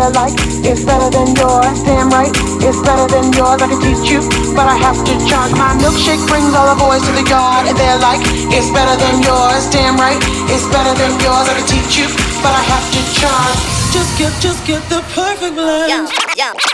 to like is better than yours. Damn right, it's better than yours. I can teach you, but I have to charge. My milkshake brings all the boys to the yard, and they're like, it's better than yours. Damn right, it's better than yours. I can teach you, but I have to charge. Just get, just get the perfect blend. Yeah, yeah.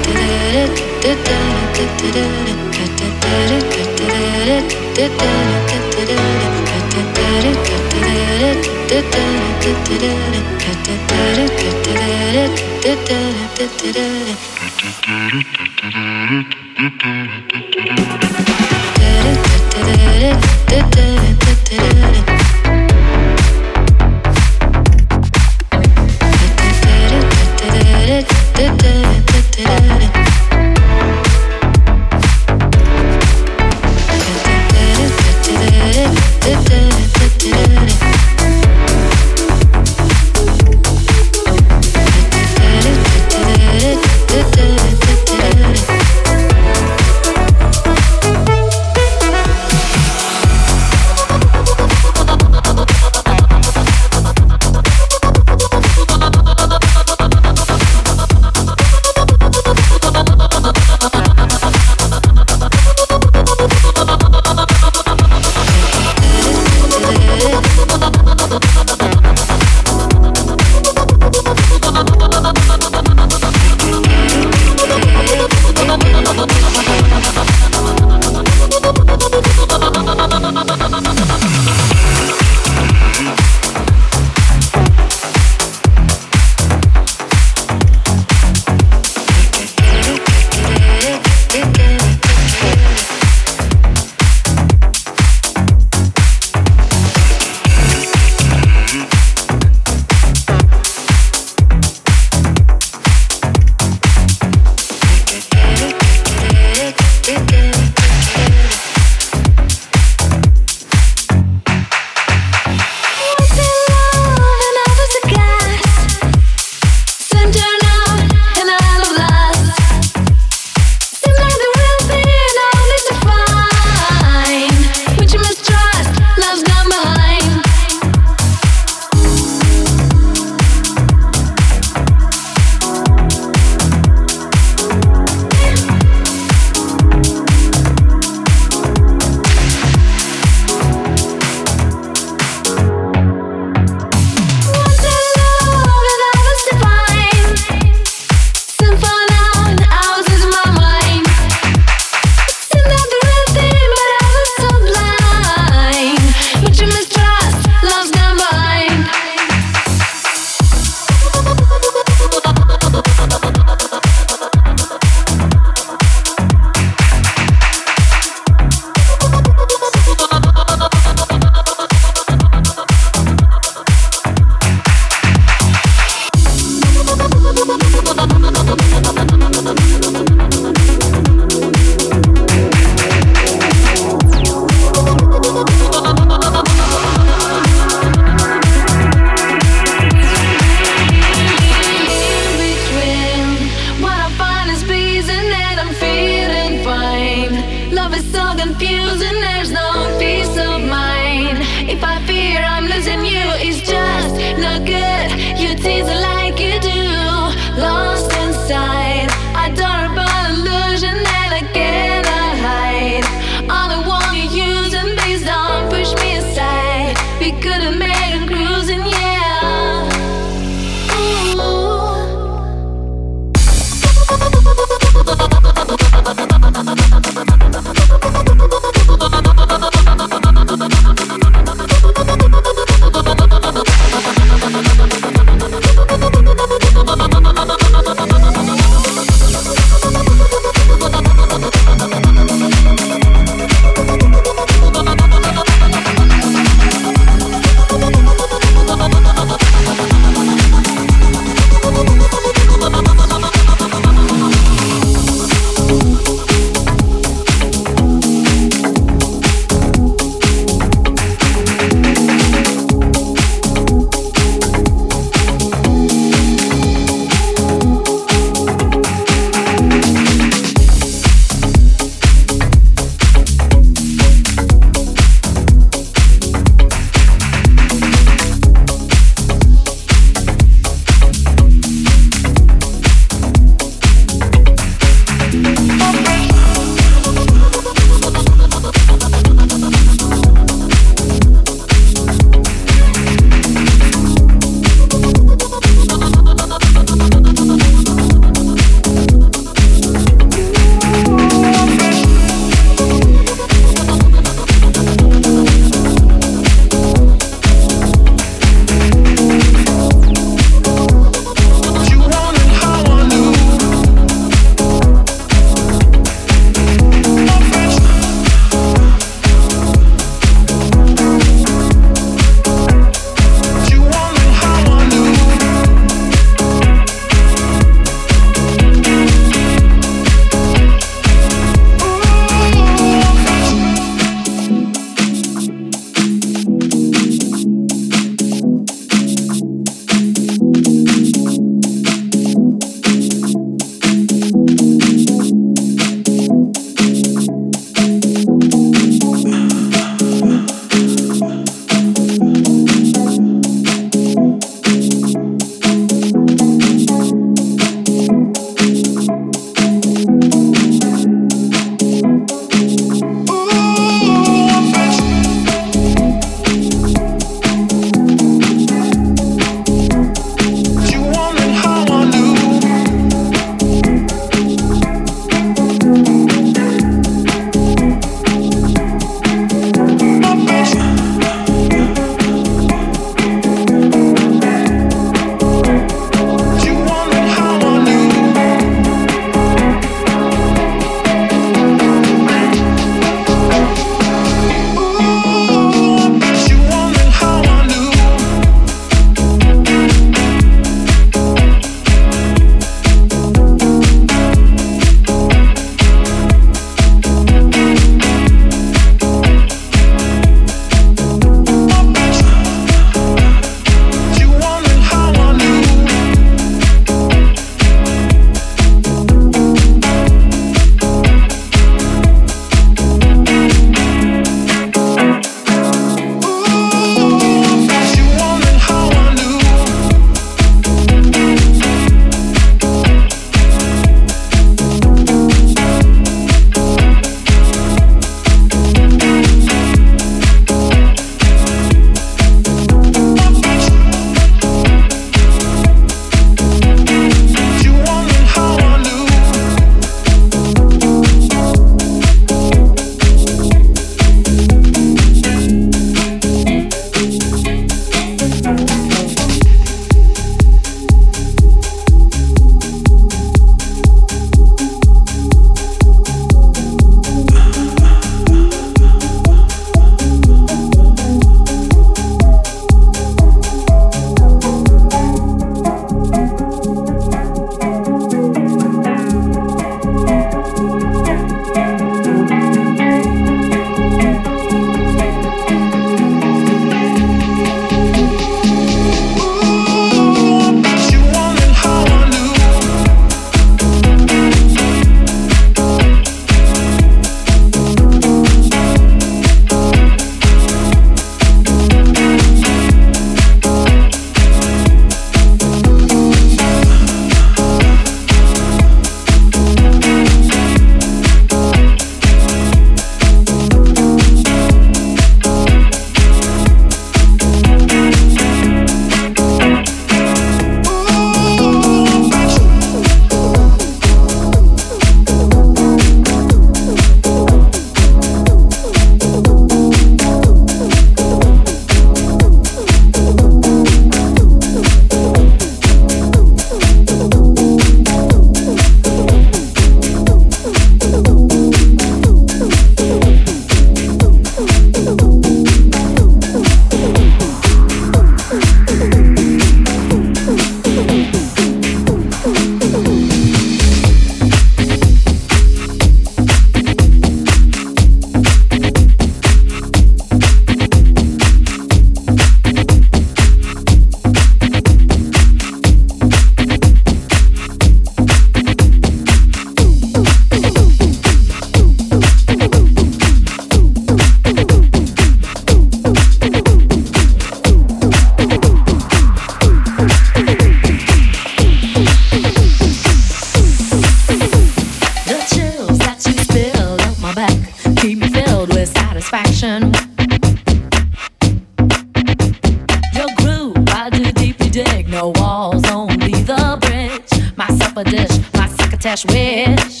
a dish, my succotash wish.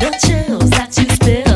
The chills that you spill.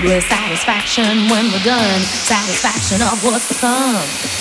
filled with satisfaction when we're done. Satisfaction of what's to come.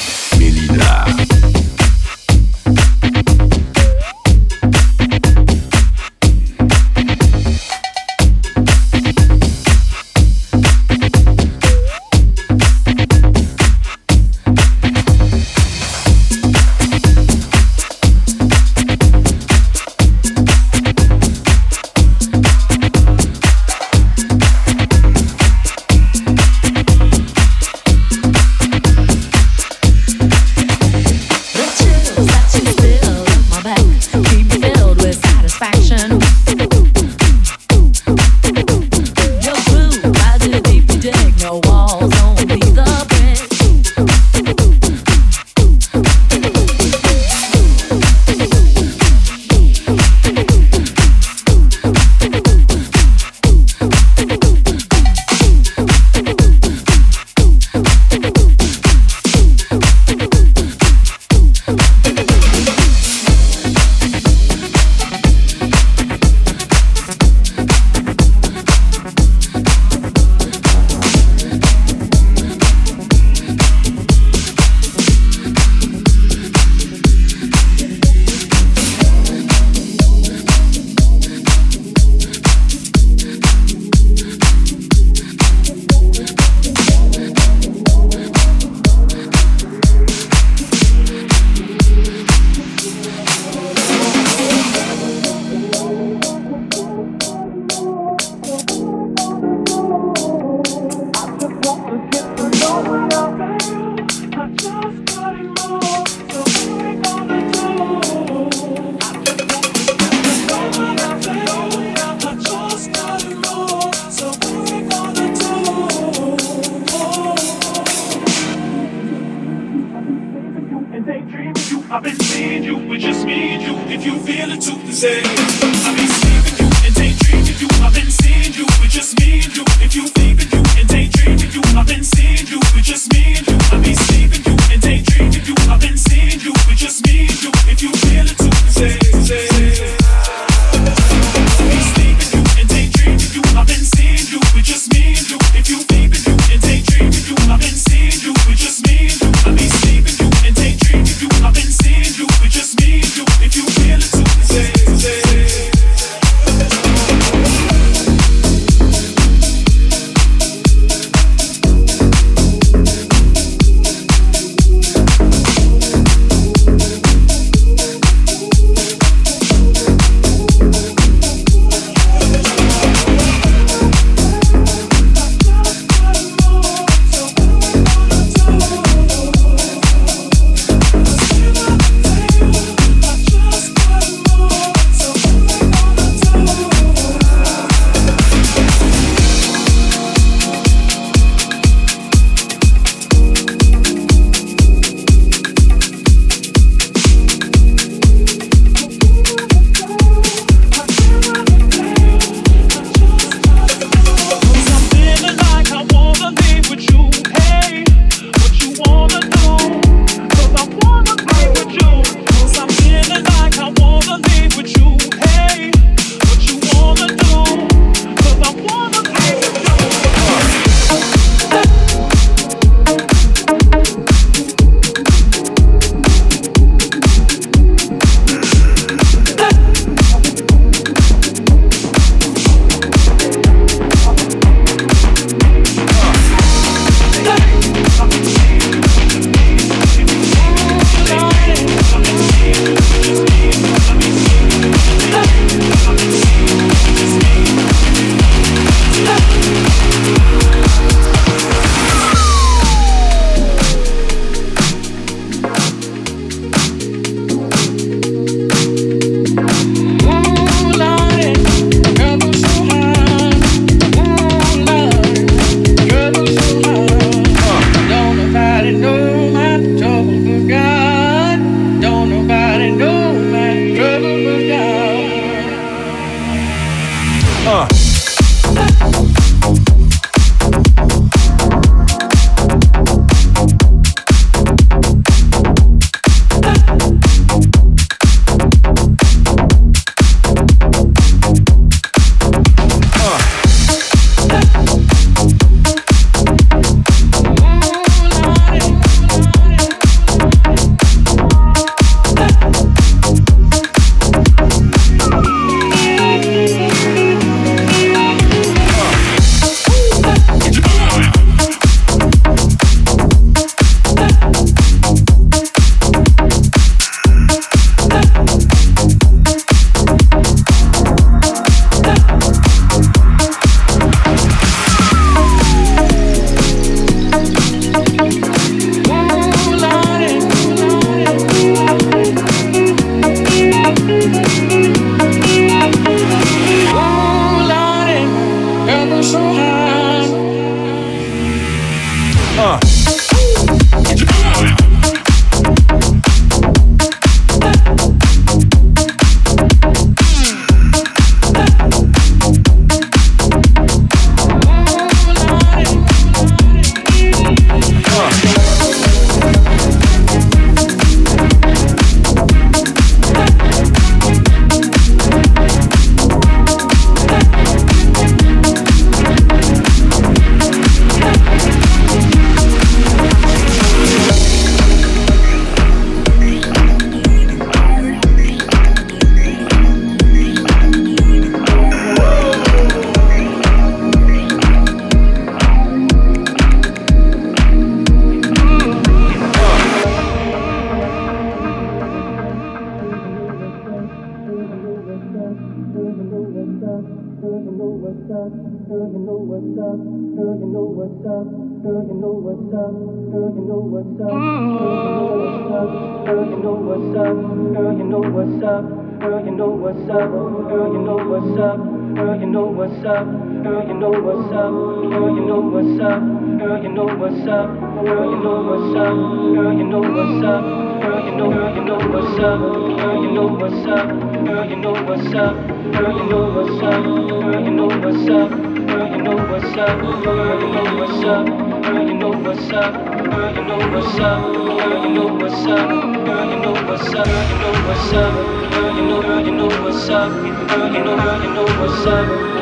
What's up, girl, you know what's up, girl, you know what's up, girl, you know, girl, you know what's up, girl, you know what's up, girl, you know what's up, girl, you know what's up, girl, you know what's up, girl, you know what's up, girl, you know what's up, girl, you know what's up, girl, you know what's up, girl, you know what's up, girl, you know what's up, girl, you know, what's up, girl, you know, girl, you know what's up, girl, you know, girl, you know what's up,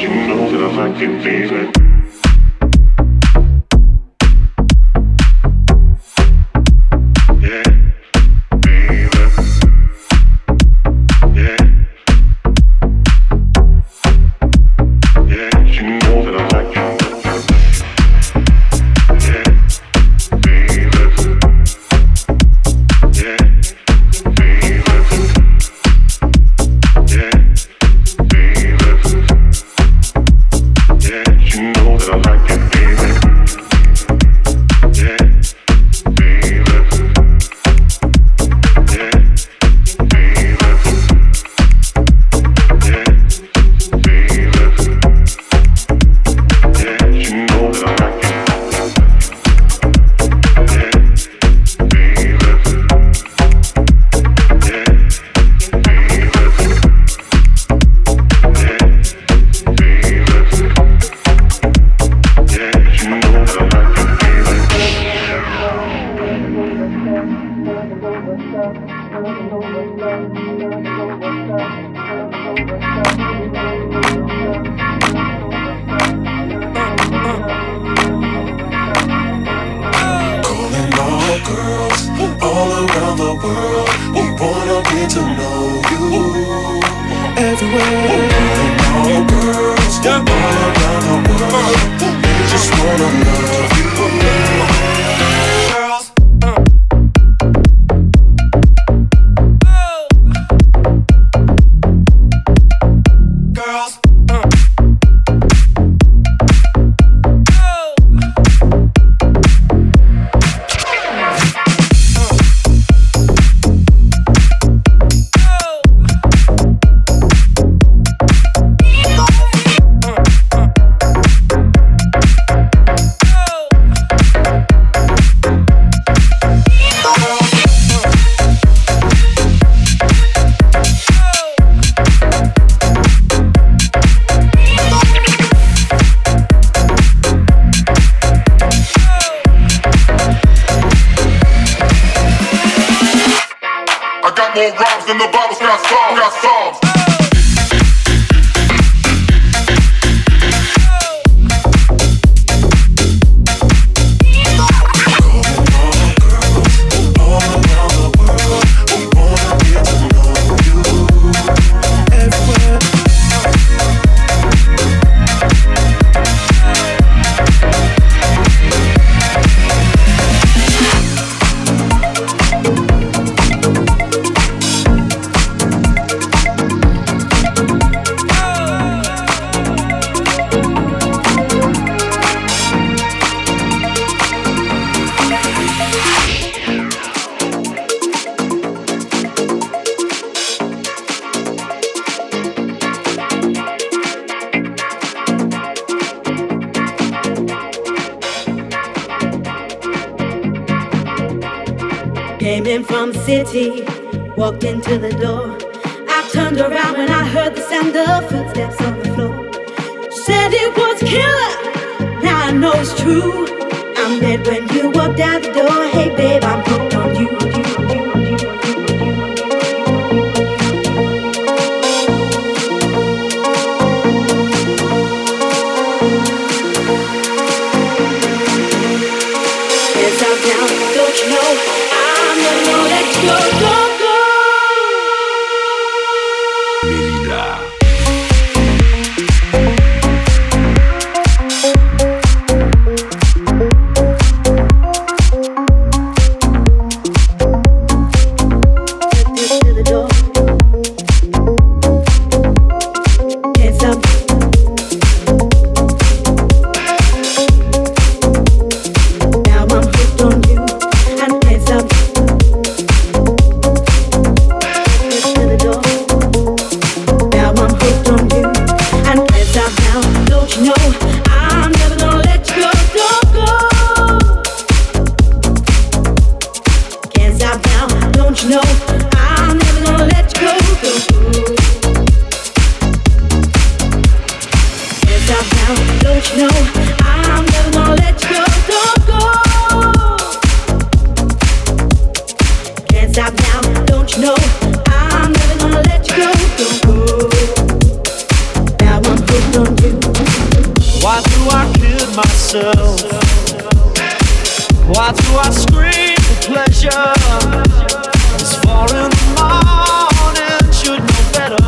you know that I can leave it. Everywhere. Calling all girls all around the world. They just wanna love in from city, walked into the door. I turned around when I heard the sound of footsteps on the floor. Said it was killer, now I know it's true. I'm dead when you walked out the door. Hey babe, I'm hooked on you. I kid myself? Why do I scream for pleasure? It's four in the morning, should know better.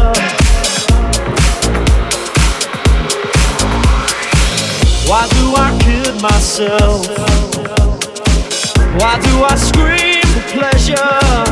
Why do I kid myself? Why do I scream for pleasure?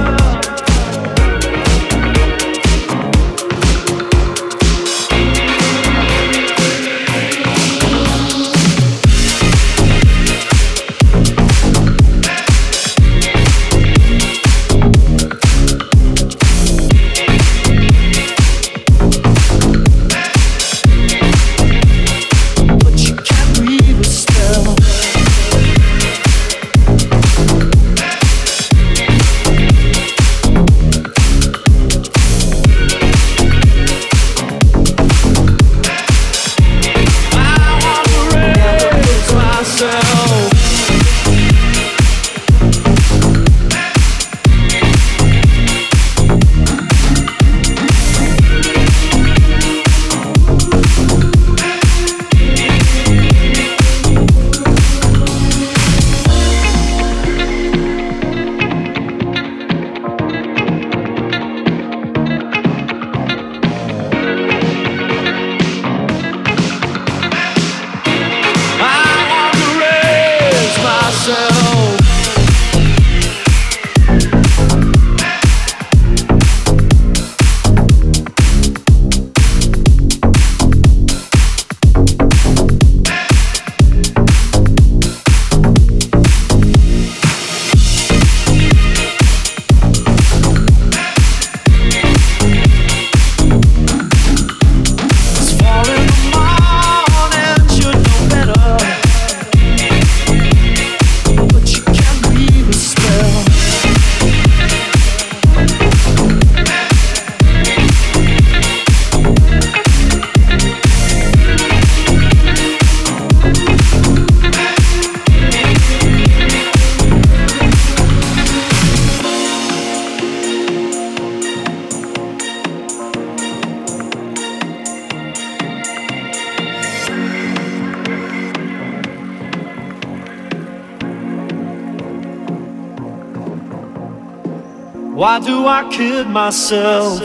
Do I kid myself?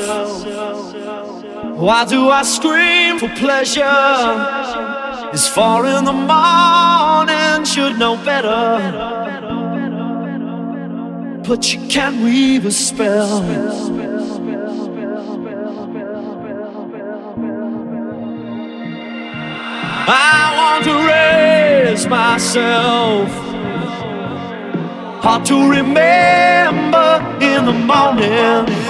Why do I scream for pleasure? It's four in the morning, should know better. But you can't weave a spell. I want to raise myself. Hard to remember in the morning.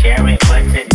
share it, but today.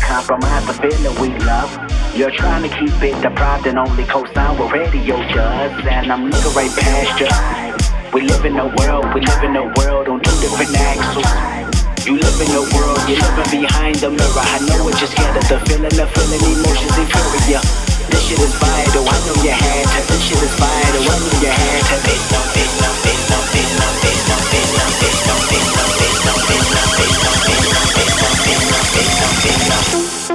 compromise the feeling we love. You're trying to keep it deprived and only co-sign with radio judge. And I'm looking right past you. We live in a world, we live in a world on two different axles. You live in a world, you're living behind the mirror. I know what you're scared the feeling, the feeling, emotions inferior. This shit is vital, I know you had to. This shit is vital, I know you had to. Bitch, no, ピンナピンナ